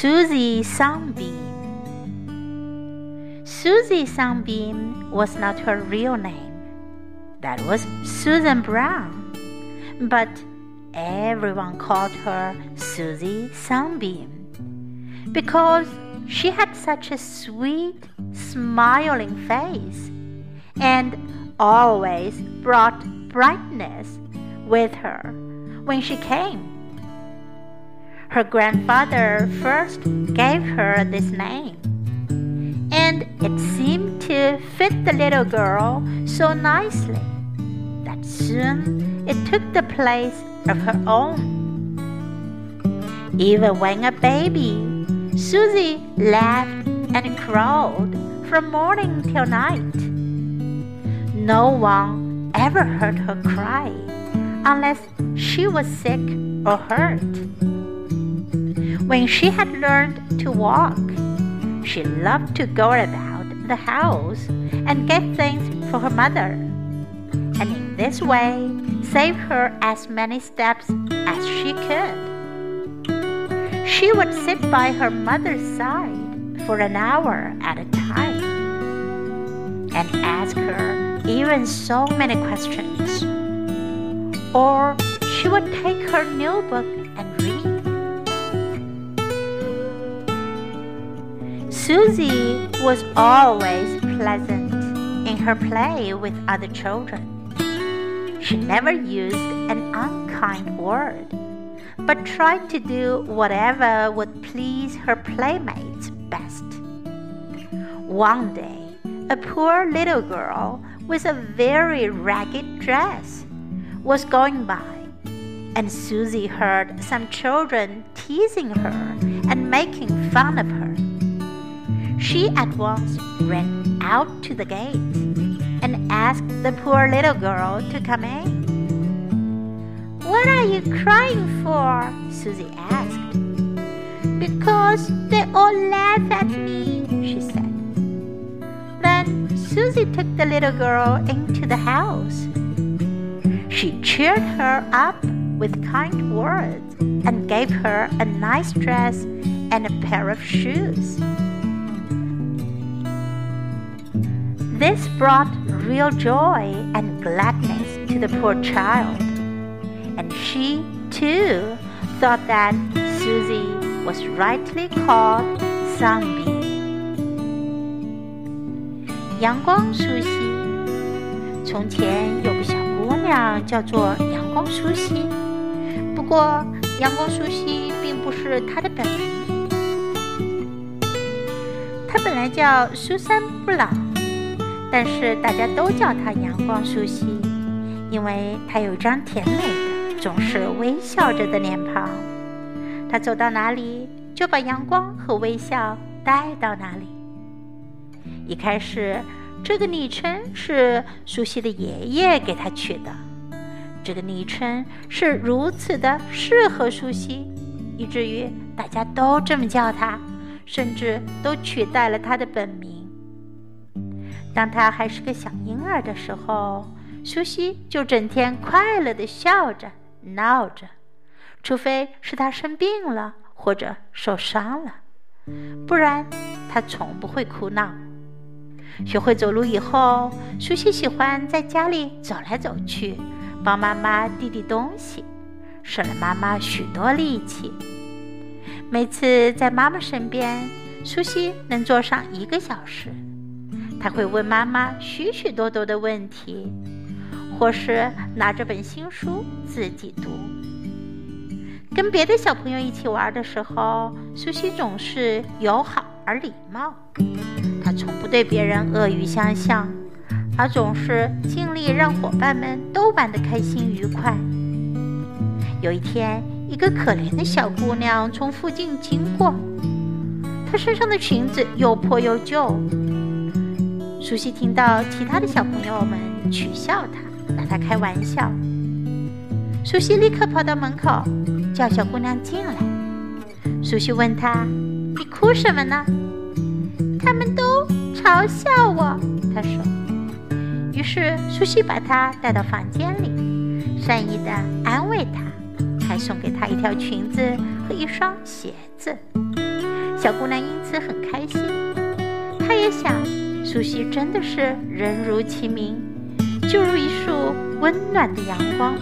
Susie Sunbeam. Susie Sunbeam was not her real name. That was Susan Brown. But everyone called her Susie Sunbeam because she had such a sweet, smiling face and always brought brightness with her when she came. Her grandfather first gave her this name, and it seemed to fit the little girl so nicely that soon it took the place of her own. Even when a baby, Susie laughed and crowed from morning till night. No one ever heard her cry unless she was sick or hurt. When she had learned to walk, she loved to go about the house and get things for her mother, and in this way save her as many steps as she could. She would sit by her mother's side for an hour at a time and ask her even so many questions. Or she would take her new book and read. Susie was always pleasant in her play with other children. She never used an unkind word, but tried to do whatever would please her playmates best. One day, a poor little girl with a very ragged dress was going by, and Susie heard some children teasing her and making fun of her. She at once ran out to the gate and asked the poor little girl to come in. What are you crying for? Susie asked. Because they all laugh at me, she said. Then Susie took the little girl into the house. She cheered her up with kind words and gave her a nice dress and a pair of shoes. This brought real joy and gladness to the poor child, and she too thought that Susie was rightly called Sunbeam. 阳光舒西。从前有个小姑娘叫做阳光舒西，不过阳光舒西并不是她的本名，她本来叫苏珊布朗。 但是大家都叫她阳光苏西，因为她有一张甜美的、总是微笑着的脸庞。她走到哪里，就把阳光和微笑带到哪里。一开始，这个昵称是苏西的爷爷给她取的。这个昵称是如此的适合苏西，以至于大家都这么叫她，甚至都取代了她的本名。当他还是个小婴儿的时候，苏西就整天快乐地笑着、闹着，除非是他生病了或者受伤了，不然他从不会哭闹。学会走路以后，苏西喜欢在家里走来走去，帮妈妈递递东西，省了妈妈许多力气。每次在妈妈身边，苏西能坐上一个小时。他会问妈妈许许多多的问题，或是拿着本新书自己读。跟别的小朋友一起玩的时候，苏西总是友好而礼貌。他从不对别人恶语相向，而总是尽力让伙伴们都玩得开心愉快。有一天，一个可怜的小姑娘从附近经过，她身上的裙子又破又旧。苏西听到其他的小朋友们取笑他，拿他开玩笑。苏西立刻跑到门口，叫小姑娘进来。苏西问她：“你哭什么呢？”他们都嘲笑我，她说。于是苏西把她带到房间里，善意的安慰她，还送给她一条裙子和一双鞋子。小姑娘因此很开心，她也想，苏西真的是人如其名，就如一束温暖的阳光。